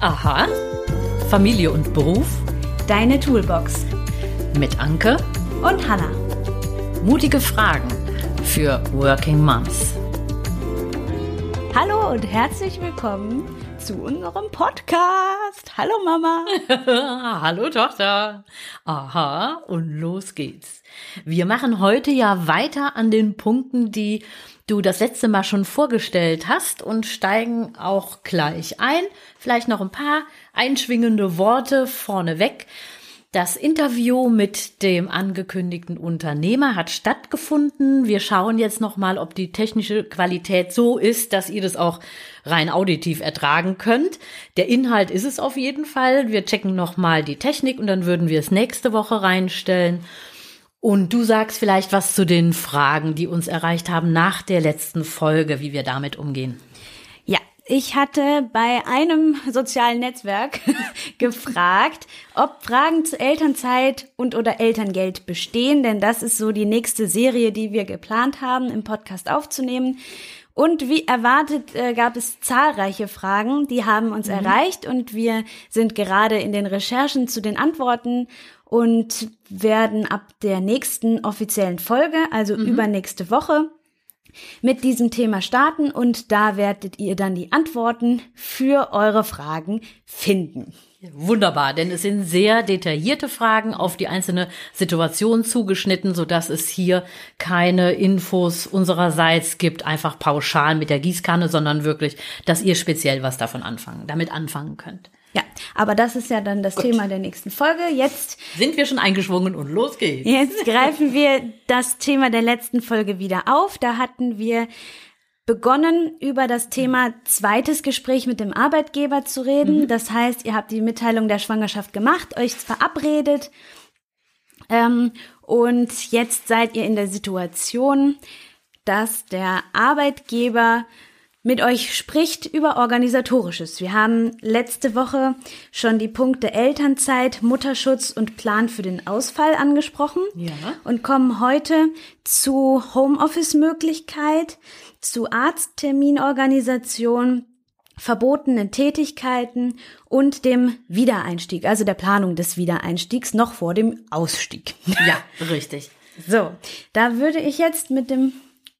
Aha. Familie und Beruf. Deine Toolbox. Mit Anke und Hanna. Mutige Fragen für Working Moms. Hallo und herzlich willkommen zu unserem Podcast. Hallo Mama. Hallo Tochter. Aha, und los geht's. Wir machen heute ja weiter an den Punkten, die du das letzte Mal schon vorgestellt hast und steigen auch gleich ein. Vielleicht noch ein paar einschwingende Worte vorneweg. Das Interview mit dem angekündigten Unternehmer hat stattgefunden. Wir schauen jetzt noch mal, ob die technische Qualität so ist, dass ihr das auch rein auditiv ertragen könnt. Der Inhalt ist es auf jeden Fall. Wir checken noch mal die Technik und dann würden wir es nächste Woche reinstellen. Und du sagst vielleicht was zu den Fragen, die uns erreicht haben nach der letzten Folge, wie wir damit umgehen. Ja, ich hatte bei einem sozialen Netzwerk gefragt, ob Fragen zu Elternzeit und oder Elterngeld bestehen, denn das ist so die nächste Serie, die wir geplant haben, im Podcast aufzunehmen. Und wie erwartet äh, gab es zahlreiche Fragen, die haben uns mhm. erreicht und wir sind gerade in den Recherchen zu den Antworten und werden ab der nächsten offiziellen Folge, also mhm. übernächste Woche, mit diesem Thema starten und da werdet ihr dann die Antworten für eure Fragen finden. Wunderbar, denn es sind sehr detaillierte Fragen auf die einzelne Situation zugeschnitten, so dass es hier keine Infos unsererseits gibt, einfach pauschal mit der Gießkanne, sondern wirklich, dass ihr speziell was davon anfangen, damit anfangen könnt. Ja, aber das ist ja dann das Gut. Thema der nächsten Folge. Jetzt sind wir schon eingeschwungen und los geht's. Jetzt greifen wir das Thema der letzten Folge wieder auf. Da hatten wir begonnen, über das Thema zweites Gespräch mit dem Arbeitgeber zu reden. Mhm. Das heißt, ihr habt die Mitteilung der Schwangerschaft gemacht, euch verabredet ähm, und jetzt seid ihr in der Situation, dass der Arbeitgeber mit euch spricht über organisatorisches. Wir haben letzte Woche schon die Punkte Elternzeit, Mutterschutz und Plan für den Ausfall angesprochen ja. und kommen heute zu Homeoffice-Möglichkeit, zu Arztterminorganisation, verbotenen Tätigkeiten und dem Wiedereinstieg, also der Planung des Wiedereinstiegs noch vor dem Ausstieg. Ja, richtig. So, da würde ich jetzt mit dem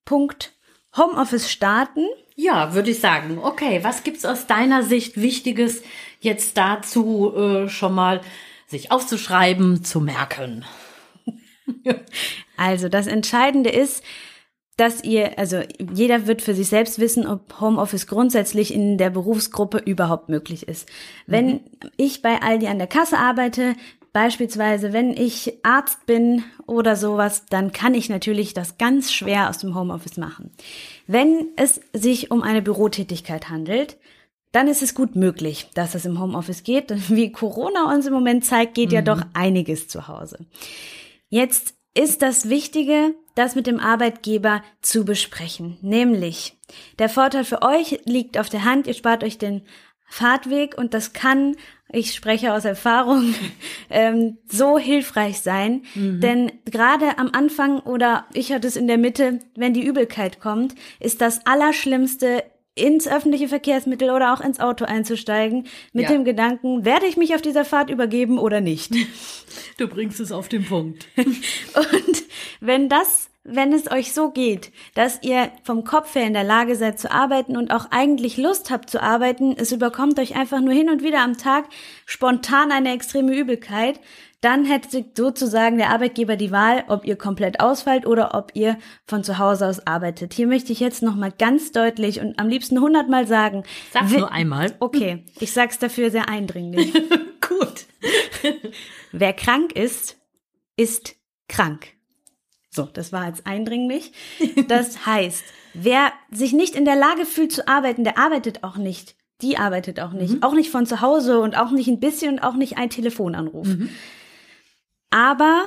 Punkt Homeoffice starten. Ja, würde ich sagen. Okay, was gibt's aus deiner Sicht Wichtiges jetzt dazu äh, schon mal sich aufzuschreiben, zu merken? also das Entscheidende ist, dass ihr, also jeder wird für sich selbst wissen, ob Homeoffice grundsätzlich in der Berufsgruppe überhaupt möglich ist. Wenn mhm. ich bei Aldi an der Kasse arbeite, Beispielsweise, wenn ich Arzt bin oder sowas, dann kann ich natürlich das ganz schwer aus dem Homeoffice machen. Wenn es sich um eine Bürotätigkeit handelt, dann ist es gut möglich, dass es im Homeoffice geht. Wie Corona uns im Moment zeigt, geht mhm. ja doch einiges zu Hause. Jetzt ist das Wichtige, das mit dem Arbeitgeber zu besprechen. Nämlich, der Vorteil für euch liegt auf der Hand, ihr spart euch den Fahrtweg und das kann ich spreche aus Erfahrung, ähm, so hilfreich sein. Mhm. Denn gerade am Anfang oder ich hatte es in der Mitte, wenn die Übelkeit kommt, ist das Allerschlimmste, ins öffentliche Verkehrsmittel oder auch ins Auto einzusteigen, mit ja. dem Gedanken, werde ich mich auf dieser Fahrt übergeben oder nicht? Du bringst es auf den Punkt. Und wenn das wenn es euch so geht, dass ihr vom Kopf her in der Lage seid zu arbeiten und auch eigentlich Lust habt zu arbeiten, es überkommt euch einfach nur hin und wieder am Tag spontan eine extreme Übelkeit, dann hätte sozusagen der Arbeitgeber die Wahl, ob ihr komplett ausfallt oder ob ihr von zu Hause aus arbeitet. Hier möchte ich jetzt nochmal ganz deutlich und am liebsten hundertmal sagen. Sag's nur einmal. Okay, ich sag's dafür sehr eindringlich. Gut. Wer krank ist, ist krank. So, das war jetzt eindringlich. Das heißt, wer sich nicht in der Lage fühlt zu arbeiten, der arbeitet auch nicht. Die arbeitet auch nicht. Mhm. Auch nicht von zu Hause und auch nicht ein bisschen und auch nicht ein Telefonanruf. Mhm. Aber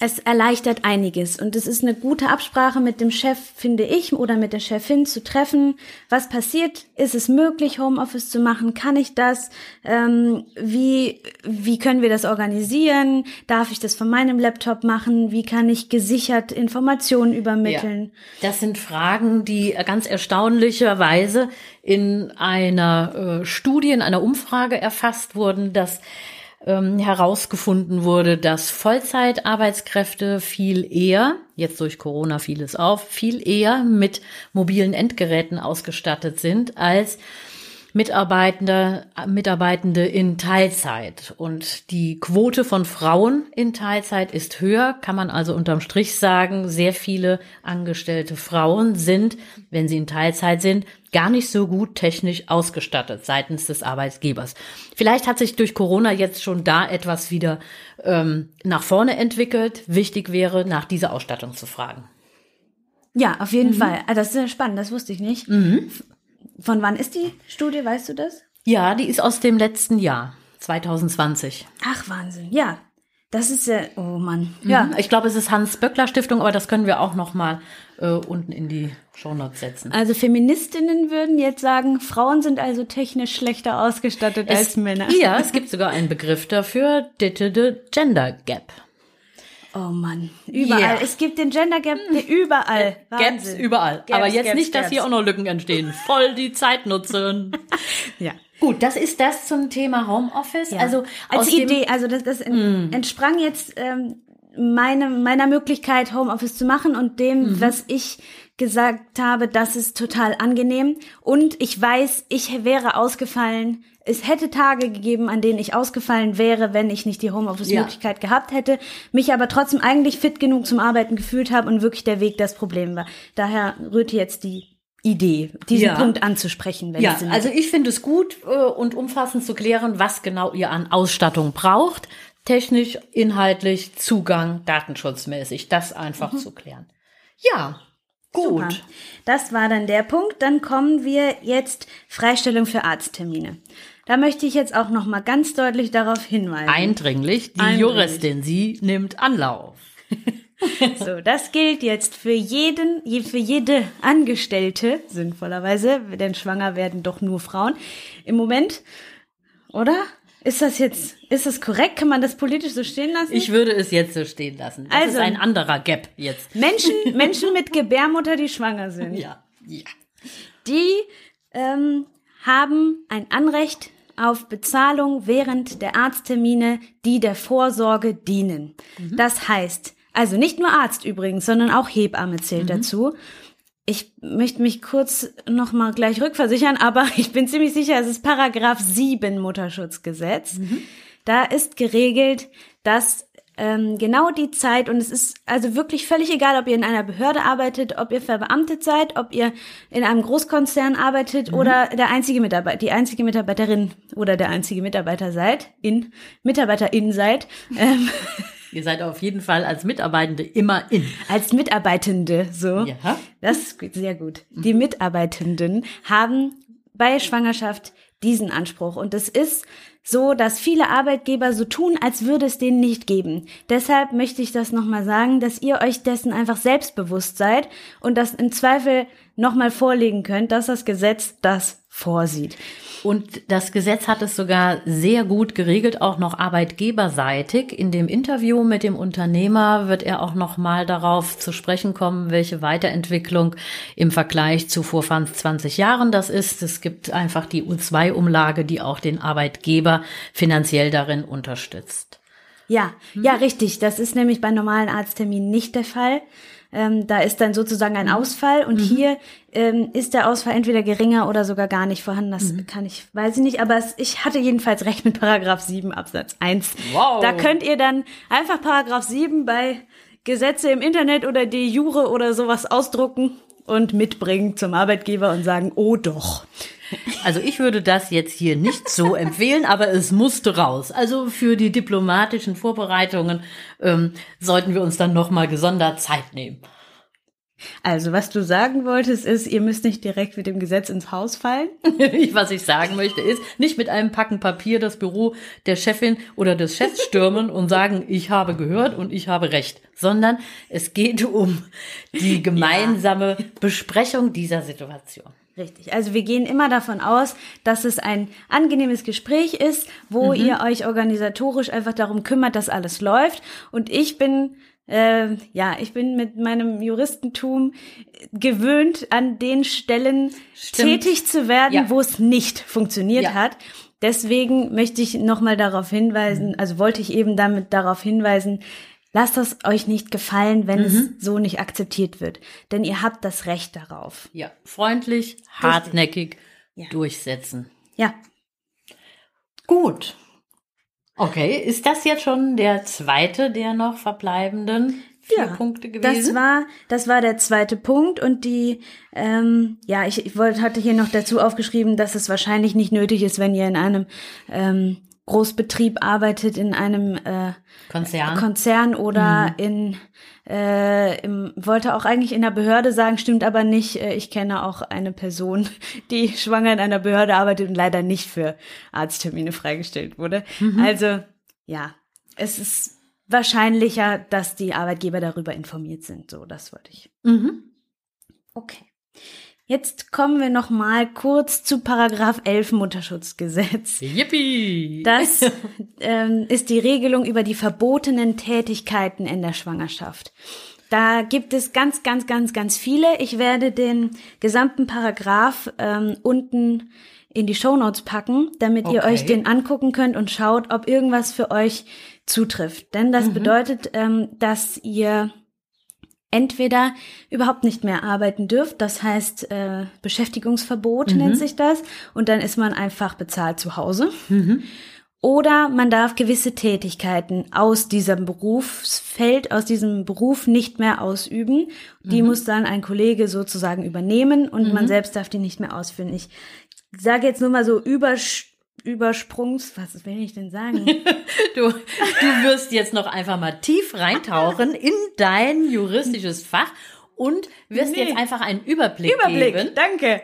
es erleichtert einiges und es ist eine gute Absprache mit dem Chef, finde ich, oder mit der Chefin zu treffen. Was passiert? Ist es möglich, Homeoffice zu machen? Kann ich das? Ähm, wie, wie können wir das organisieren? Darf ich das von meinem Laptop machen? Wie kann ich gesichert Informationen übermitteln? Ja, das sind Fragen, die ganz erstaunlicherweise in einer äh, Studie, in einer Umfrage erfasst wurden, dass ähm, herausgefunden wurde, dass Vollzeitarbeitskräfte viel eher, jetzt durch Corona fiel es auf, viel eher mit mobilen Endgeräten ausgestattet sind als Mitarbeitende, Mitarbeitende in Teilzeit. Und die Quote von Frauen in Teilzeit ist höher, kann man also unterm Strich sagen, sehr viele angestellte Frauen sind, wenn sie in Teilzeit sind, gar nicht so gut technisch ausgestattet seitens des Arbeitgebers. Vielleicht hat sich durch Corona jetzt schon da etwas wieder ähm, nach vorne entwickelt. Wichtig wäre, nach dieser Ausstattung zu fragen. Ja, auf jeden mhm. Fall. Ah, das ist sehr spannend, das wusste ich nicht. Mhm. Von wann ist die Studie, weißt du das? Ja, die ist aus dem letzten Jahr, 2020. Ach, Wahnsinn. Ja, das ist ja, oh Mann. Mhm. Ja. Ich glaube, es ist Hans-Böckler-Stiftung, aber das können wir auch noch mal äh, unten in die Shownotes setzen. Also Feministinnen würden jetzt sagen, Frauen sind also technisch schlechter ausgestattet es, als Männer. Ja, es gibt sogar einen Begriff dafür, Gender Gap. Oh Mann, überall. Yeah. Es gibt den Gender Gap überall. Wahnsinn. Gaps überall. Gaps, Aber jetzt Gaps, nicht, dass hier auch noch Lücken entstehen. Voll die Zeit nutzen. ja. Gut, das ist das zum Thema Homeoffice. Ja. Also als Idee, also das, das mm. entsprang jetzt ähm, meine, meiner Möglichkeit, Homeoffice zu machen und dem, mhm. was ich gesagt habe, das ist total angenehm. Und ich weiß, ich wäre ausgefallen. Es hätte Tage gegeben, an denen ich ausgefallen wäre, wenn ich nicht die Homeoffice-Möglichkeit ja. gehabt hätte, mich aber trotzdem eigentlich fit genug zum Arbeiten gefühlt habe und wirklich der Weg das Problem war. Daher rührte jetzt die Idee, diesen ja. Punkt anzusprechen. Wenn ja, also ich finde es gut äh, und umfassend zu klären, was genau ihr an Ausstattung braucht. Technisch, inhaltlich, Zugang, datenschutzmäßig, das einfach mhm. zu klären. Ja, Gut. Super. Das war dann der Punkt. Dann kommen wir jetzt Freistellung für Arzttermine. Da möchte ich jetzt auch noch mal ganz deutlich darauf hinweisen. Eindringlich, die Eindringlich. Juristin, sie nimmt Anlauf. so, das gilt jetzt für jeden, für jede Angestellte, sinnvollerweise, denn schwanger werden doch nur Frauen. Im Moment, oder? Ist das jetzt, ist das korrekt? Kann man das politisch so stehen lassen? Ich würde es jetzt so stehen lassen. Das also, ist ein anderer Gap jetzt. Menschen, Menschen mit Gebärmutter, die schwanger sind. Ja, ja. Die ähm, haben ein Anrecht auf Bezahlung während der Arzttermine, die der Vorsorge dienen. Mhm. Das heißt, also nicht nur Arzt übrigens, sondern auch Hebamme zählt mhm. dazu ich möchte mich kurz noch mal gleich rückversichern, aber ich bin ziemlich sicher, es ist Paragraph 7 Mutterschutzgesetz. Mhm. Da ist geregelt, dass ähm, genau die Zeit, und es ist also wirklich völlig egal, ob ihr in einer Behörde arbeitet, ob ihr verbeamtet seid, ob ihr in einem Großkonzern arbeitet mhm. oder der einzige Mitarbeiter, die einzige Mitarbeiterin oder der einzige Mitarbeiter seid, in, Mitarbeiterin seid. Ähm, Ihr seid auf jeden Fall als Mitarbeitende immer in. Als Mitarbeitende, so. Ja. Das ist sehr gut. Die Mitarbeitenden haben bei Schwangerschaft diesen Anspruch. Und es ist so, dass viele Arbeitgeber so tun, als würde es den nicht geben. Deshalb möchte ich das nochmal sagen, dass ihr euch dessen einfach selbstbewusst seid und das im Zweifel nochmal vorlegen könnt, dass das Gesetz das vorsieht. Und das Gesetz hat es sogar sehr gut geregelt, auch noch arbeitgeberseitig. In dem Interview mit dem Unternehmer wird er auch noch mal darauf zu sprechen kommen, welche Weiterentwicklung im Vergleich zu vor 20 Jahren das ist. Es gibt einfach die U2-Umlage, die auch den Arbeitgeber finanziell darin unterstützt. Ja, ja, richtig. Das ist nämlich bei normalen Arztterminen nicht der Fall. Ähm, da ist dann sozusagen ein mhm. Ausfall und mhm. hier ähm, ist der Ausfall entweder geringer oder sogar gar nicht vorhanden. Das mhm. kann ich, weiß ich nicht, aber es, ich hatte jedenfalls recht mit Paragraph 7 Absatz 1. Wow. Da könnt ihr dann einfach Paragraph 7 bei Gesetze im Internet oder de jure oder sowas ausdrucken und mitbringen zum Arbeitgeber und sagen, oh doch. Also ich würde das jetzt hier nicht so empfehlen, aber es musste raus. Also für die diplomatischen Vorbereitungen ähm, sollten wir uns dann noch mal gesondert Zeit nehmen. Also, was du sagen wolltest, ist, ihr müsst nicht direkt mit dem Gesetz ins Haus fallen. was ich sagen möchte, ist, nicht mit einem Packen Papier das Büro der Chefin oder des Chefs stürmen und sagen, ich habe gehört und ich habe recht, sondern es geht um die gemeinsame ja. Besprechung dieser Situation. Richtig. Also wir gehen immer davon aus, dass es ein angenehmes Gespräch ist, wo mhm. ihr euch organisatorisch einfach darum kümmert, dass alles läuft. Und ich bin äh, ja, ich bin mit meinem Juristentum gewöhnt, an den Stellen Stimmt. tätig zu werden, ja. wo es nicht funktioniert ja. hat. Deswegen möchte ich nochmal darauf hinweisen, mhm. also wollte ich eben damit darauf hinweisen, lasst es euch nicht gefallen, wenn mhm. es so nicht akzeptiert wird. Denn ihr habt das Recht darauf. Ja, freundlich, hartnäckig ja. durchsetzen. Ja. Gut. Okay, ist das jetzt schon der zweite der noch verbleibenden vier ja, Punkte gewesen? Das war, das war der zweite Punkt und die, ähm, ja, ich, ich wollte, hatte hier noch dazu aufgeschrieben, dass es wahrscheinlich nicht nötig ist, wenn ihr in einem ähm, Großbetrieb arbeitet, in einem äh, Konzern, Konzern oder mhm. in äh, im, wollte auch eigentlich in der Behörde sagen, stimmt aber nicht. Äh, ich kenne auch eine Person, die schwanger in einer Behörde arbeitet und leider nicht für Arzttermine freigestellt wurde. Mhm. Also ja, es ist wahrscheinlicher, dass die Arbeitgeber darüber informiert sind. So, das wollte ich. Mhm. Okay. Jetzt kommen wir noch mal kurz zu Paragraph 11 Mutterschutzgesetz. Yippie! Das ähm, ist die Regelung über die verbotenen Tätigkeiten in der Schwangerschaft. Da gibt es ganz, ganz, ganz, ganz viele. Ich werde den gesamten Paragraph ähm, unten in die Shownotes packen, damit okay. ihr euch den angucken könnt und schaut, ob irgendwas für euch zutrifft. Denn das mhm. bedeutet, ähm, dass ihr entweder überhaupt nicht mehr arbeiten dürft, das heißt äh, Beschäftigungsverbot mhm. nennt sich das, und dann ist man einfach bezahlt zu Hause. Mhm. Oder man darf gewisse Tätigkeiten aus diesem Berufsfeld, aus diesem Beruf nicht mehr ausüben. Die mhm. muss dann ein Kollege sozusagen übernehmen und man mhm. selbst darf die nicht mehr ausführen. Ich sage jetzt nur mal so über Übersprungs, was will ich denn sagen? du, du wirst jetzt noch einfach mal tief reintauchen in dein juristisches Fach und wirst nee. jetzt einfach einen Überblick, Überblick geben. Danke.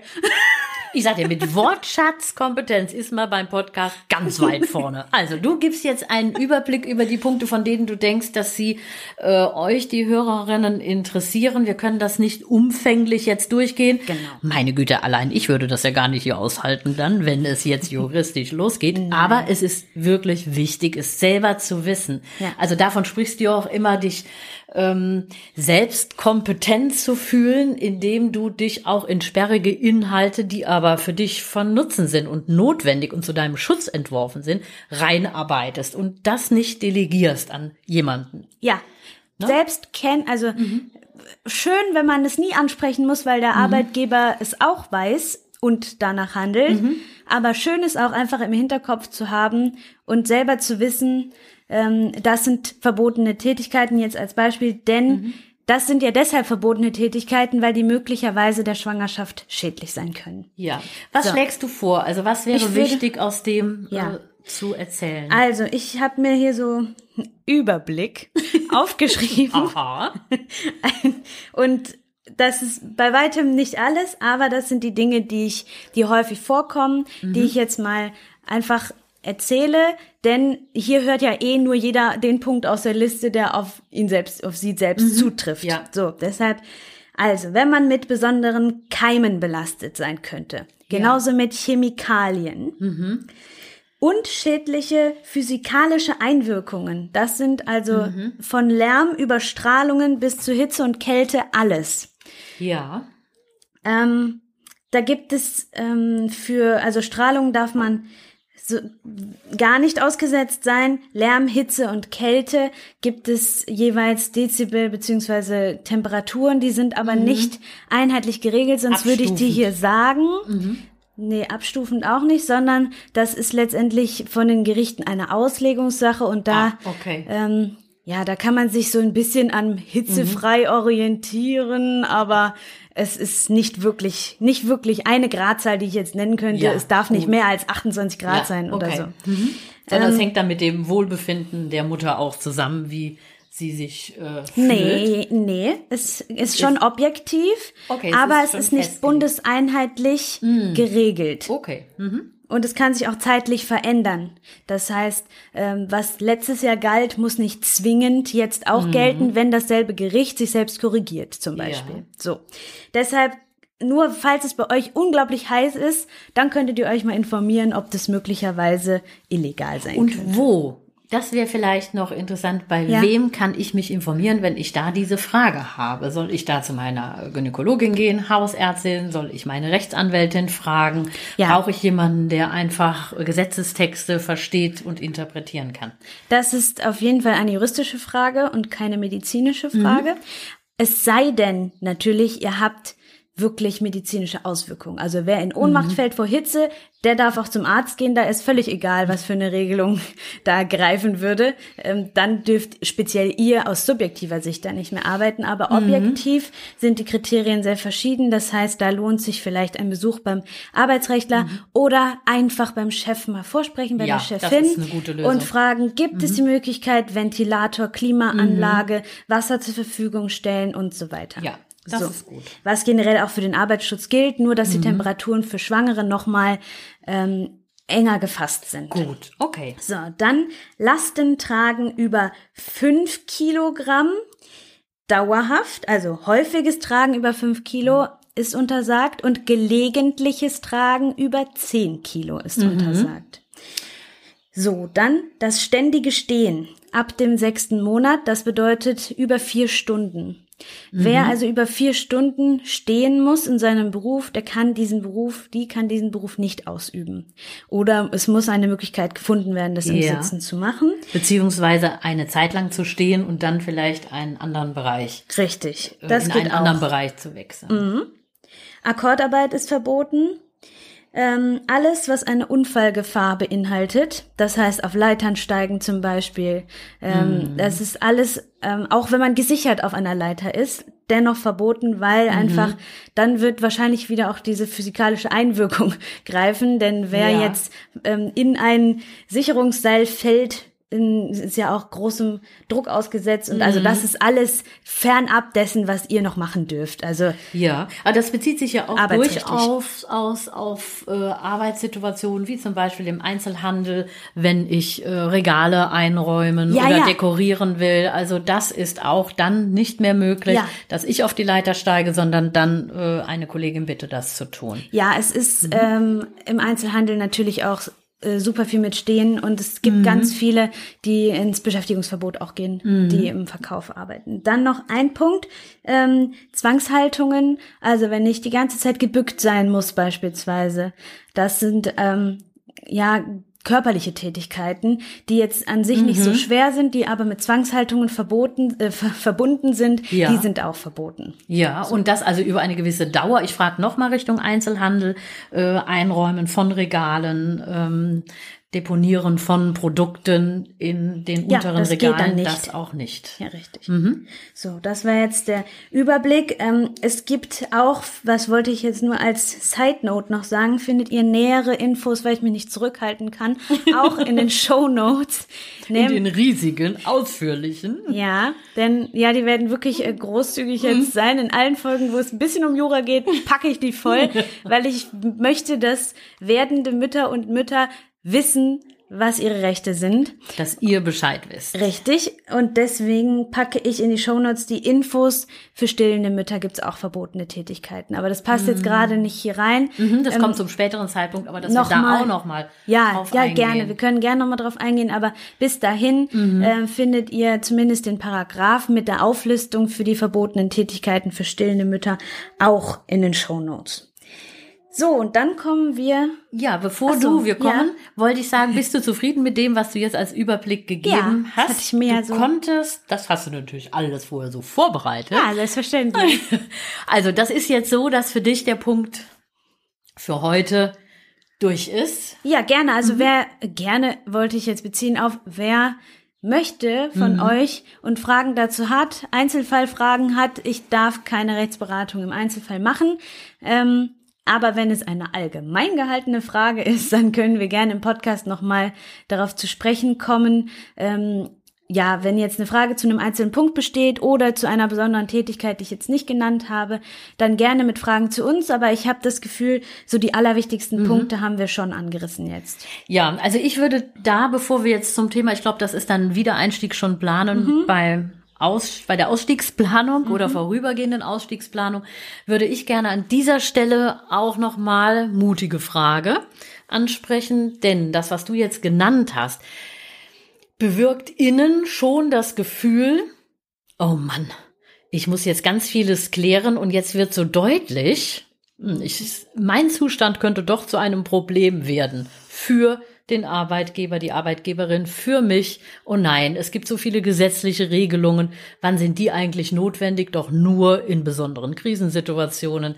Ich sag dir, mit Wortschatzkompetenz ist man beim Podcast ganz weit vorne. Also du gibst jetzt einen Überblick über die Punkte, von denen du denkst, dass sie äh, euch, die Hörerinnen, interessieren. Wir können das nicht umfänglich jetzt durchgehen. Genau. Meine Güte, allein ich würde das ja gar nicht hier aushalten dann, wenn es jetzt juristisch losgeht. Nein. Aber es ist wirklich wichtig, es selber zu wissen. Ja. Also davon sprichst du auch immer, dich ähm, selbst kompetent zu fühlen, indem du dich auch in sperrige Inhalte, die aber für dich von Nutzen sind und notwendig und zu deinem Schutz entworfen sind, reinarbeitest und das nicht delegierst an jemanden. Ja. Ne? Selbst kennen, also mhm. schön, wenn man es nie ansprechen muss, weil der mhm. Arbeitgeber es auch weiß und danach handelt. Mhm. Aber schön ist auch einfach im Hinterkopf zu haben und selber zu wissen, ähm, das sind verbotene Tätigkeiten jetzt als Beispiel, denn mhm. das sind ja deshalb verbotene Tätigkeiten, weil die möglicherweise der Schwangerschaft schädlich sein können. Ja. Was so. schlägst du vor? Also was wäre würde, wichtig aus dem ja. äh, zu erzählen? Also ich habe mir hier so einen Überblick aufgeschrieben. Aha. Und das ist bei weitem nicht alles, aber das sind die Dinge, die ich, die häufig vorkommen, mhm. die ich jetzt mal einfach erzähle, denn hier hört ja eh nur jeder den Punkt aus der Liste, der auf ihn selbst, auf sie selbst mhm. zutrifft. Ja. So, deshalb, also, wenn man mit besonderen Keimen belastet sein könnte, genauso ja. mit Chemikalien. Mhm. Und schädliche physikalische Einwirkungen. Das sind also mhm. von Lärm über Strahlungen bis zu Hitze und Kälte alles. Ja. Ähm, da gibt es ähm, für, also Strahlung darf man so, gar nicht ausgesetzt sein. Lärm, Hitze und Kälte gibt es jeweils Dezibel beziehungsweise Temperaturen, die sind aber mhm. nicht einheitlich geregelt, sonst würde ich die hier sagen. Mhm. Nee, abstufend auch nicht, sondern das ist letztendlich von den Gerichten eine Auslegungssache und da ah, okay. ähm, ja, da kann man sich so ein bisschen an hitzefrei mhm. orientieren, aber es ist nicht wirklich, nicht wirklich eine Gradzahl, die ich jetzt nennen könnte. Ja, es darf gut. nicht mehr als 28 Grad ja, sein oder okay. so. Mhm. Sondern ähm, es hängt dann mit dem Wohlbefinden der Mutter auch zusammen, wie sie sich äh, fühlt. Nee, nee, es ist schon objektiv, Okay, es aber ist es ist nicht festgelegt. Bundeseinheitlich geregelt. Okay. Mhm. Und es kann sich auch zeitlich verändern. Das heißt, ähm, was letztes Jahr galt, muss nicht zwingend jetzt auch gelten, wenn dasselbe Gericht sich selbst korrigiert, zum Beispiel. Ja. So. Deshalb, nur falls es bei euch unglaublich heiß ist, dann könntet ihr euch mal informieren, ob das möglicherweise illegal sein Und könnte. wo? Das wäre vielleicht noch interessant. Bei Ja. wem kann ich mich informieren, wenn ich da diese Frage habe? Soll ich da zu meiner Gynäkologin gehen, Hausärztin? Soll ich meine Rechtsanwältin fragen? Ja. Brauche ich jemanden, der einfach Gesetzestexte versteht und interpretieren kann? Das ist auf jeden Fall eine juristische Frage und keine medizinische Frage. Es sei denn, natürlich, ihr habt wirklich medizinische Auswirkungen. Also wer in Ohnmacht fällt vor Hitze, der darf auch zum Arzt gehen. Da ist völlig egal, was für eine Regelung da greifen würde. Ähm, dann dürft speziell ihr aus subjektiver Sicht da nicht mehr arbeiten. Aber objektiv sind die Kriterien sehr verschieden. Das heißt, da lohnt sich vielleicht ein Besuch beim Arbeitsrechtler oder einfach beim Chef mal vorsprechen bei Ja, der das Chefin ist eine gute Lösung. und fragen, gibt es die Möglichkeit, Ventilator, Klimaanlage, Wasser zur Verfügung stellen und so weiter. Ja, das ist gut. Was generell auch für den Arbeitsschutz gilt, nur dass die Temperaturen für Schwangere nochmal ähm, enger gefasst sind. Gut, okay. So, dann Lasten tragen über fünf Kilogramm dauerhaft, also häufiges Tragen über fünf Kilo ist untersagt und gelegentliches Tragen über zehn Kilo ist untersagt. So, dann das ständige Stehen ab dem sechsten Monat, das bedeutet über vier Stunden. Wer also über vier Stunden stehen muss in seinem Beruf, der kann diesen Beruf, die kann diesen Beruf nicht ausüben. Oder es muss eine Möglichkeit gefunden werden, das im Ja. Sitzen zu machen. Beziehungsweise eine Zeit lang zu stehen und dann vielleicht einen anderen Bereich, Richtig, äh, das in geht einen auch. anderen Bereich zu wechseln. Akkordarbeit ist verboten. Ähm, alles, was eine Unfallgefahr beinhaltet, das heißt auf Leitern steigen zum Beispiel, ähm, das ist alles, ähm, auch wenn man gesichert auf einer Leiter ist, dennoch verboten, weil einfach dann wird wahrscheinlich wieder auch diese physikalische Einwirkung greifen, denn wer Ja. jetzt ähm, in ein Sicherungsseil fällt, ist ja auch großem Druck ausgesetzt und also das ist alles fernab dessen, was ihr noch machen dürft. Also Ja, aber das bezieht sich ja auch durchaus aus, auf äh, Arbeitssituationen, wie zum Beispiel im Einzelhandel, wenn ich äh, Regale einräumen Ja, oder ja. dekorieren will. Also das ist auch dann nicht mehr möglich, Ja. dass ich auf die Leiter steige, sondern dann äh, eine Kollegin bitte, das zu tun. Ja, es ist ähm, im Einzelhandel natürlich auch äh, super viel mit Stehen und es gibt ganz viele, die ins Beschäftigungsverbot auch gehen, die im Verkauf arbeiten. Dann noch ein Punkt, ähm, Zwangshaltungen, also wenn ich die ganze Zeit gebückt sein muss beispielsweise, das sind ähm, ja körperliche Tätigkeiten, die jetzt an sich nicht so schwer sind, die aber mit Zwangshaltungen verboten, äh, ver verbunden sind, Ja. die sind auch verboten. Ja, und das also über eine gewisse Dauer. Ich frage nochmal Richtung Einzelhandel, äh, Einräumen von Regalen, ähm, Deponieren von Produkten in den Ja, unteren das geht Regalen, dann nicht. das auch nicht. Ja, richtig. So, das war jetzt der Überblick. Ähm, es gibt auch, was wollte ich jetzt nur als Side Note noch sagen, findet ihr nähere Infos, weil ich mich nicht zurückhalten kann, auch in den Show Notes. In den riesigen, ausführlichen. Ja, denn ja, die werden wirklich äh, großzügig jetzt sein. In allen Folgen, wo es ein bisschen um Jura geht, packe ich die voll, weil ich möchte, dass werdende Mütter und Mütter wissen, was ihre Rechte sind. dass ihr Bescheid wisst. Richtig. Und deswegen packe ich in die Shownotes die Infos. Für stillende Mütter gibt's auch verbotene Tätigkeiten. Aber das passt jetzt gerade nicht hier rein. Mhm, das kommt zum späteren Zeitpunkt, aber dass wir noch da mal- auch noch mal Ja, drauf ja, eingehen. Mhm. gerne. Wir können gerne nochmal drauf eingehen, aber bis dahin äh, findet ihr zumindest den Paragraph mit der Auflistung für die verbotenen Tätigkeiten für stillende Mütter auch in den Shownotes. So, und dann kommen wir Ja, bevor so, du, wir kommen, ja. wollte ich sagen, bist du zufrieden mit dem, was du jetzt als Überblick gegeben Ja, hast? hatte ich mir ja du so- konntest, das hast du natürlich alles vorher so vorbereitet. Ja, selbstverständlich. Also das ist jetzt so, dass für dich der Punkt für heute durch ist. Ja, gerne. Also wer gerne wollte ich jetzt beziehen auf wer möchte von euch und Fragen dazu hat, Einzelfallfragen hat, ich darf keine Rechtsberatung im Einzelfall machen. Ähm, aber wenn es eine allgemein gehaltene Frage ist, dann können wir gerne im Podcast nochmal darauf zu sprechen kommen. Ähm, ja, wenn jetzt eine Frage zu einem einzelnen Punkt besteht oder zu einer besonderen Tätigkeit, die ich jetzt nicht genannt habe, dann gerne mit Fragen zu uns. Aber ich habe das Gefühl, so die allerwichtigsten mhm. Punkte haben wir schon angerissen jetzt. Ja, also ich würde da, bevor wir jetzt zum Thema, ich glaube, das ist dann Wiedereinstieg schon planen mhm. bei aus, bei der Ausstiegsplanung mhm. oder vorübergehenden Ausstiegsplanung würde ich gerne an dieser Stelle auch noch mal mutige Frage ansprechen, denn das, was du jetzt genannt hast, bewirkt innen schon das Gefühl, oh Mann, ich muss jetzt ganz vieles klären und jetzt wird so deutlich, hm, ich, mein Zustand könnte doch zu einem Problem werden für den Arbeitgeber, die Arbeitgeberin, für mich. Oh nein, es gibt so viele gesetzliche Regelungen. Wann sind die eigentlich notwendig? Doch nur in besonderen Krisensituationen.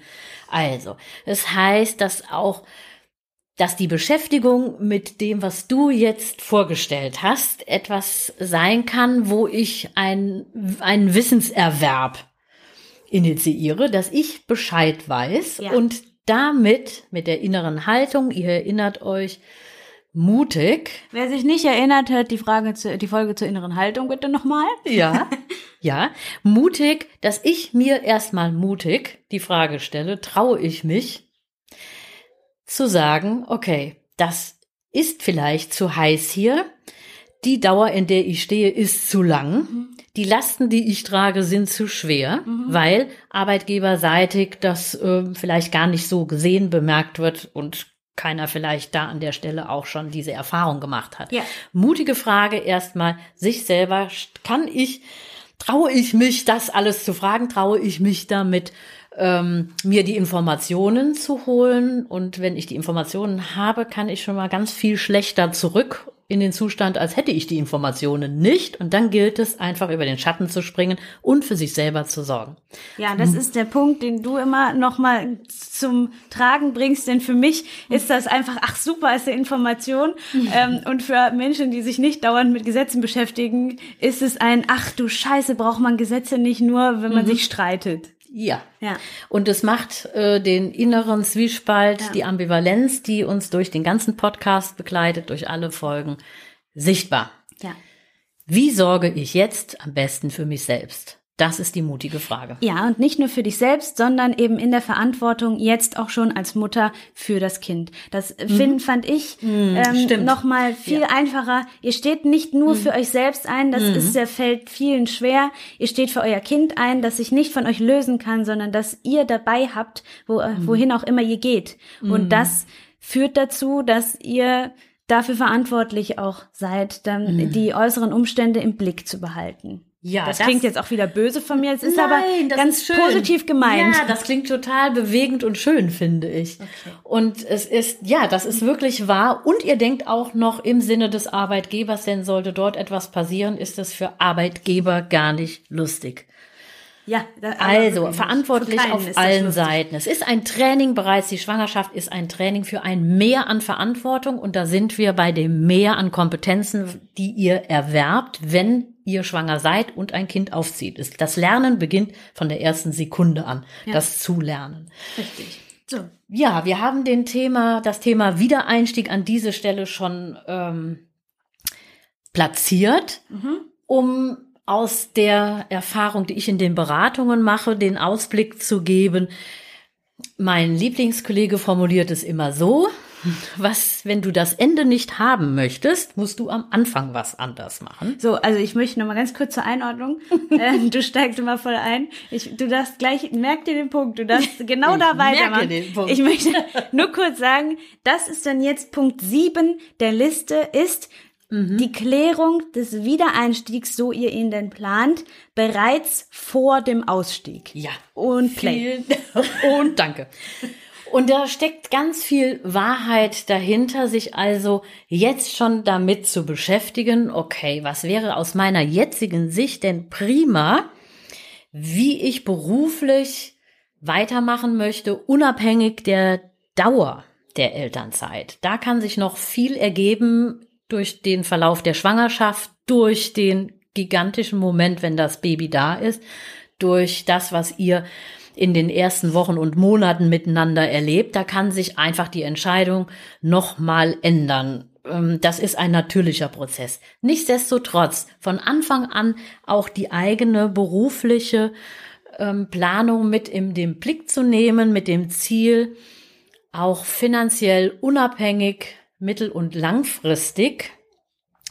Also, es das heißt, dass auch dass die Beschäftigung mit dem, was du jetzt vorgestellt hast, etwas sein kann, wo ich ein, einen Wissenserwerb initiiere, dass ich Bescheid weiß ja. und damit mit der inneren Haltung, ihr erinnert euch, mutig. Wer sich nicht erinnert, hört die Frage zu, die Folge zur inneren Haltung bitte nochmal. Ja. Ja. Mutig, dass ich mir erstmal mutig die Frage stelle, traue ich mich, zu sagen, okay, das ist vielleicht zu heiß hier. Die Dauer, in der ich stehe, ist zu lang. Mhm. Die Lasten, die ich trage, sind zu schwer, mhm. weil arbeitgeberseitig das äh, vielleicht gar nicht so gesehen, bemerkt wird und keiner vielleicht da an der Stelle auch schon diese Erfahrung gemacht hat. Ja. Mutige Frage erstmal sich selber, kann ich, traue ich mich, das alles zu fragen, traue ich mich damit ähm, mir die Informationen zu holen. Und wenn ich die Informationen habe, kann ich schon mal ganz viel schlechter zurück in den Zustand, als hätte ich die Informationen nicht. Und dann gilt es einfach über den Schatten zu springen und für sich selber zu sorgen. Ja, das ist der Punkt, den du immer noch mal zum Tragen bringst. Denn für mich ist das einfach, ach super, ist eine Information. ähm, und für Menschen, die sich nicht dauernd mit Gesetzen beschäftigen, ist es ein, ach du Scheiße, braucht man Gesetze nicht nur, wenn man mhm. sich streitet. Ja. ja. Und es macht äh, den inneren Zwiespalt, ja. die Ambivalenz, die uns durch den ganzen Podcast begleitet, durch alle Folgen, sichtbar. Ja. Wie sorge ich jetzt am besten für mich selbst? Das ist die mutige Frage. Ja, und nicht nur für dich selbst, sondern eben in der Verantwortung jetzt auch schon als Mutter für das Kind. Das mhm. find, fand ich mhm, ähm, noch mal viel ja. einfacher. Ihr steht nicht nur mhm. für euch selbst ein, das mhm. ist, der fällt vielen schwer. Ihr steht für euer Kind ein, das sich nicht von euch lösen kann, sondern dass ihr dabei habt, wo, äh, mhm. wohin auch immer ihr geht. Und mhm. das führt dazu, dass ihr dafür verantwortlich auch seid, dann die äußeren Umstände im Blick zu behalten. Ja, das, das, klingt jetzt auch wieder böse von mir. Es ist nein, aber ganz positiv gemeint. Ja, das klingt total bewegend und schön, finde ich. Okay. Und es ist, ja, das ist wirklich wahr. Und ihr denkt auch noch im Sinne des Arbeitgebers, denn sollte dort etwas passieren, ist es für Arbeitgeber gar nicht lustig. Ja, also verantwortlich auf allen Seiten. Es ist ein Training bereits. Die Schwangerschaft ist ein Training für ein Mehr an Verantwortung und da sind wir bei dem Mehr an Kompetenzen, die ihr erwerbt, wenn ihr schwanger seid und ein Kind aufzieht. Das Lernen beginnt von der ersten Sekunde an, ja. das zu lernen. Richtig. So. Ja, wir haben den Thema, das Thema Wiedereinstieg an diese Stelle schon ähm, platziert, mhm. um aus der Erfahrung, die ich in den Beratungen mache, den Ausblick zu geben. Mein Lieblingskollege formuliert es immer so, was, wenn du das Ende nicht haben möchtest, musst du am Anfang was anders machen. So, also ich möchte noch mal ganz kurz zur Einordnung. äh, du steigst immer voll ein. Ich, du darfst gleich, merk dir den Punkt, du darfst genau ich da weitermachen. Den Punkt. Ich möchte nur kurz sagen, das ist dann jetzt Punkt sieben der Liste ist, Mhm. Die Klärung des Wiedereinstiegs, so ihr ihn denn plant, bereits vor dem Ausstieg. Ja. Und Play. und danke. Und da steckt ganz viel Wahrheit dahinter, sich also jetzt schon damit zu beschäftigen, okay, was wäre aus meiner jetzigen Sicht denn prima, wie ich beruflich weitermachen möchte, unabhängig der Dauer der Elternzeit. Da kann sich noch viel ergeben durch den Verlauf der Schwangerschaft, durch den gigantischen Moment, wenn das Baby da ist, durch das, was ihr in den ersten Wochen und Monaten miteinander erlebt, da kann sich einfach die Entscheidung nochmal ändern. ähm, das ist ein natürlicher Prozess. Nichtsdestotrotz von Anfang an auch die eigene berufliche ähm, Planung mit in den Blick zu nehmen, mit dem Ziel, auch finanziell unabhängig, mittel- und langfristig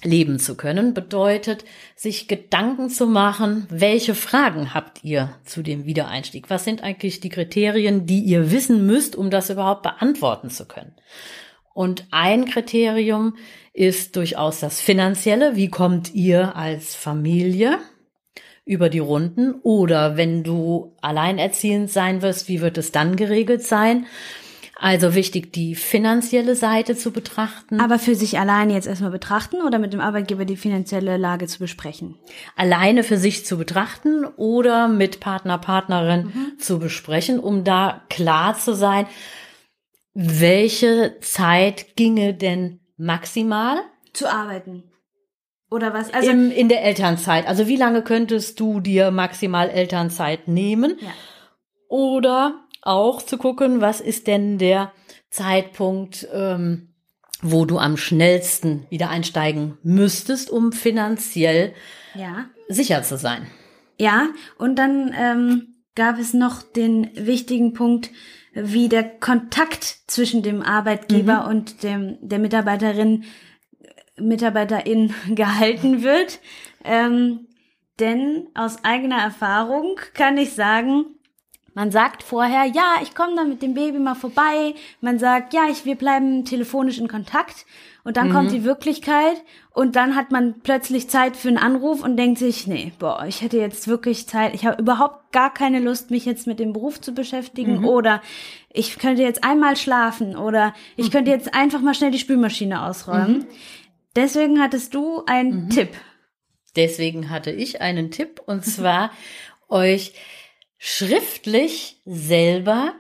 leben zu können, bedeutet, sich Gedanken zu machen, welche Fragen habt ihr zu dem Wiedereinstieg? Was sind eigentlich die Kriterien, die ihr wissen müsst, um das überhaupt beantworten zu können? Und ein Kriterium ist durchaus das Finanzielle. Wie kommt ihr als Familie über die Runden? Oder wenn du alleinerziehend sein wirst, wie wird es dann geregelt sein? Also wichtig, die finanzielle Seite zu betrachten. Aber für sich alleine jetzt erstmal betrachten oder mit dem Arbeitgeber die finanzielle Lage zu besprechen? Alleine für sich zu betrachten oder mit Partner, Partnerin mhm. zu besprechen, um da klar zu sein, welche Zeit ginge denn maximal? Zu arbeiten. Oder was? Also Im, in der Elternzeit. Also wie lange könntest du dir maximal Elternzeit nehmen? Ja. Oder auch zu gucken, was ist denn der Zeitpunkt, ähm, wo du am schnellsten wieder einsteigen müsstest, um finanziell ja. sicher zu sein. Ja, und dann ähm, gab es noch den wichtigen Punkt, wie der Kontakt zwischen dem Arbeitgeber mhm. und dem der Mitarbeiterin Mitarbeiterin gehalten wird. Ähm, denn aus eigener Erfahrung kann ich sagen, man sagt vorher, ja, ich komme dann mit dem Baby mal vorbei. Man sagt, ja, ich, wir bleiben telefonisch in Kontakt. Und dann mhm. kommt die Wirklichkeit und dann hat man plötzlich Zeit für einen Anruf und denkt sich, nee, boah, ich hätte jetzt wirklich Zeit, ich habe überhaupt gar keine Lust, mich jetzt mit dem Beruf zu beschäftigen mhm. oder ich könnte jetzt einmal schlafen oder ich mhm. könnte jetzt einfach mal schnell die Spülmaschine ausräumen. Mhm. Deswegen hattest du einen mhm. Tipp. Deswegen hatte ich einen Tipp und zwar euch schriftlich selber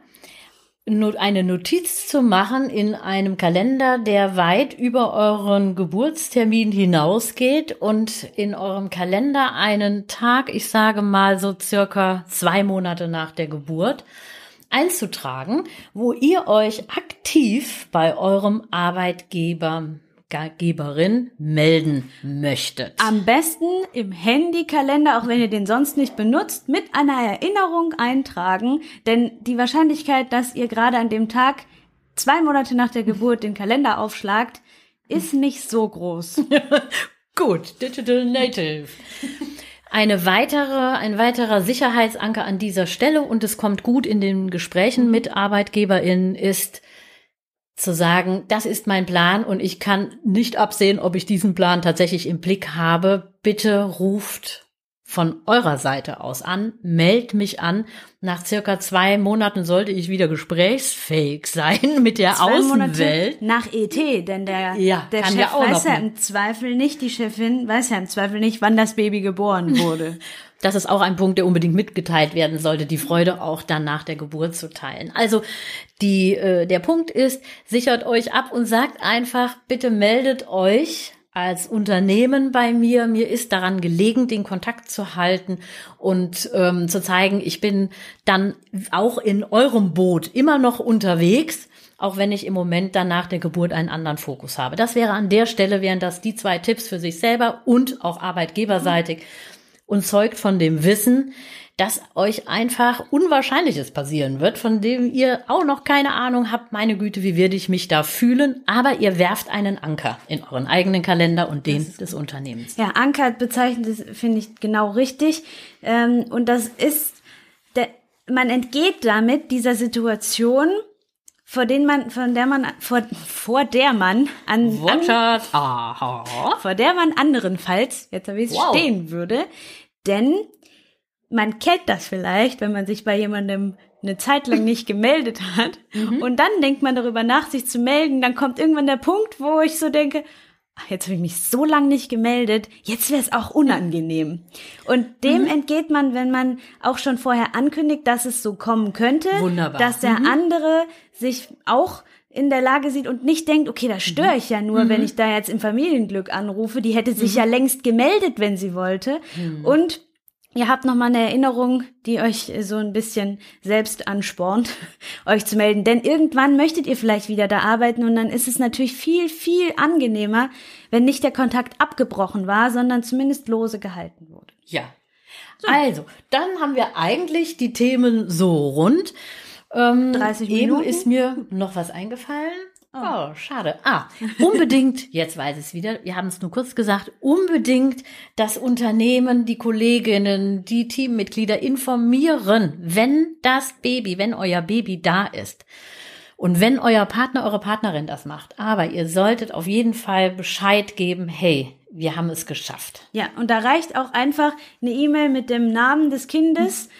eine Notiz zu machen in einem Kalender, der weit über euren Geburtstermin hinausgeht und in eurem Kalender einen Tag, ich sage mal so circa zwei Monate nach der Geburt, einzutragen, wo ihr euch aktiv bei eurem Arbeitgeber Geberin melden möchtet. Am besten im Handykalender, auch wenn ihr den sonst nicht benutzt, mit einer Erinnerung eintragen, denn die Wahrscheinlichkeit, dass ihr gerade an dem Tag zwei Monate nach der Geburt den Kalender aufschlagt, ist nicht so groß. Gut, Digital Native. Eine weitere, ein weiterer Sicherheitsanker an dieser Stelle und es kommt gut in den Gesprächen mit ArbeitgeberInnen ist, zu sagen, das ist mein Plan und ich kann nicht absehen, ob ich diesen Plan tatsächlich im Blick habe. Bitte ruft von eurer Seite aus an, meldet mich an. Nach circa zwei Monaten sollte ich wieder gesprächsfähig sein mit der zwei Außenwelt. Monate nach ET, denn der, ja, der Chef ja weiß ja im Zweifel nicht, die Chefin weiß ja im Zweifel nicht, wann das Baby geboren wurde. Das ist auch ein Punkt, der unbedingt mitgeteilt werden sollte, die Freude auch dann nach der Geburt zu teilen. Also die, äh, der Punkt ist, sichert euch ab und sagt einfach, bitte meldet euch als Unternehmen bei mir. Mir ist daran gelegen, den Kontakt zu halten und ähm, zu zeigen, ich bin dann auch in eurem Boot immer noch unterwegs auch wenn ich im Moment dann nach der Geburt einen anderen Fokus habe. Das wäre an der Stelle, wären das die zwei Tipps für sich selber und auch arbeitgeberseitig und zeugt von dem Wissen, dass euch einfach Unwahrscheinliches passieren wird, von dem ihr auch noch keine Ahnung habt, meine Güte, wie werde ich mich da fühlen, aber ihr werft einen Anker in euren eigenen Kalender und den des Unternehmens. Ja, Anker bezeichnet das, finde ich genau richtig. Ähm, und das ist, man entgeht damit dieser Situation, vor denen man, von der man, vor, vor der man an, an Aha. vor der man anderenfalls, jetzt habe ich es wow. stehen würde, denn man kennt das vielleicht, wenn man sich bei jemandem eine Zeit lang nicht gemeldet hat mhm. und dann denkt man darüber nach, sich zu melden, dann kommt irgendwann der Punkt, wo ich so denke, ach, jetzt habe ich mich so lange nicht gemeldet, jetzt wäre es auch unangenehm. Und dem mhm. entgeht man, wenn man auch schon vorher ankündigt, dass es so kommen könnte, Wunderbar. dass der mhm. andere sich auch in der Lage sieht und nicht denkt, okay, da störe ich ja nur, mhm. wenn ich da jetzt im Familienglück anrufe. Die hätte sich mhm. ja längst gemeldet, wenn sie wollte. Mhm. Und Ihr habt nochmal eine Erinnerung, die euch so ein bisschen selbst anspornt, euch zu melden. Denn irgendwann möchtet ihr vielleicht wieder da arbeiten und dann ist es natürlich viel, viel angenehmer, wenn nicht der Kontakt abgebrochen war, sondern zumindest lose gehalten wurde. Ja. Also, dann haben wir eigentlich die Themen so rund. Ähm, 30 Eben Minuten. ist mir noch was eingefallen. Oh, schade. Ah, unbedingt, jetzt weiß ich es wieder, wir haben es nur kurz gesagt, unbedingt das Unternehmen, die Kolleginnen, die Teammitglieder informieren, wenn das Baby, wenn euer Baby da ist. Und wenn euer Partner, eure Partnerin das macht. Aber ihr solltet auf jeden Fall Bescheid geben, hey, wir haben es geschafft. Ja, und da reicht auch einfach eine E-Mail mit dem Namen des Kindes oh,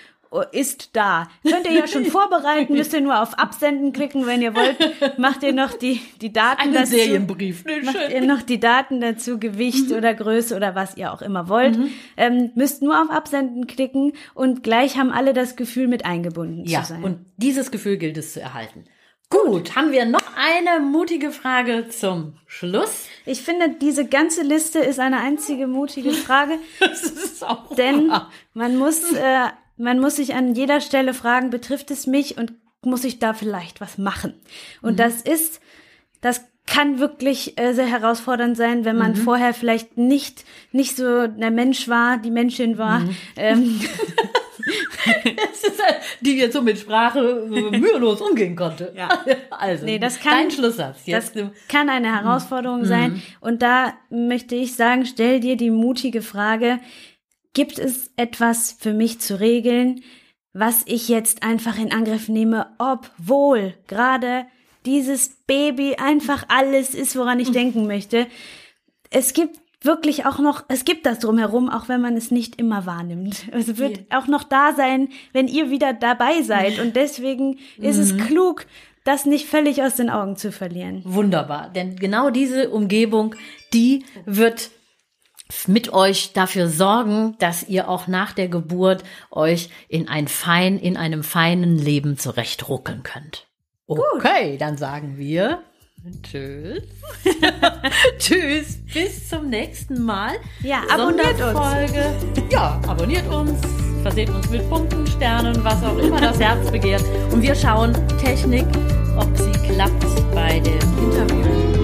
ist da. Könnt ihr ja schon vorbereiten, müsst ihr nur auf Absenden klicken, wenn ihr wollt. Macht ihr noch die, die Daten Einen dazu. Serienbrief. Nee, Macht schön. ihr noch die Daten dazu, Gewicht oder Größe oder was ihr auch immer wollt. Ähm, müsst nur auf Absenden klicken und gleich haben alle das Gefühl, mit eingebunden Ja, zu sein. und dieses Gefühl gilt es zu erhalten. Gut, haben wir noch eine mutige Frage zum Schluss? ich finde, diese ganze Liste ist eine einzige mutige Frage. Das ist auch Denn wahr. man muss, äh, man muss sich an jeder Stelle fragen, betrifft es mich und muss ich da vielleicht was machen? Und das ist, das kann wirklich äh, sehr herausfordernd sein, wenn man vorher vielleicht nicht, nicht so der Mensch war, die Menschin war. Ähm, Das ist halt, die jetzt so mit Sprache äh, mühelos umgehen konnte. Ja. Also, Nee, das kann- dein Schlusssatz. das Jetzt, äh, kann eine Herausforderung sein. Und da möchte ich sagen, stell dir die mutige Frage, gibt es etwas für mich zu regeln, was ich jetzt einfach in Angriff nehme, obwohl gerade dieses Baby einfach alles ist, woran ich denken möchte. Es gibt wirklich auch noch, es gibt das drumherum, auch wenn man es nicht immer wahrnimmt. Es wird auch noch da sein, wenn ihr wieder dabei seid. Und deswegen ist es klug, das nicht völlig aus den Augen zu verlieren. wunderbar. Denn genau diese Umgebung, die wird mit euch dafür sorgen, dass ihr auch nach der Geburt euch in ein fein, in einem feinen Leben zurechtruckeln könnt. Okay, dann sagen wir Tschüss. Tschüss. Bis zum nächsten Mal. Ja, abonniert uns. Sonderfolge. Ja, abonniert uns. Verseht uns mit Punkten, Sternen, was auch immer das Herz begehrt. Und wir schauen Technik, ob sie klappt bei dem Interview.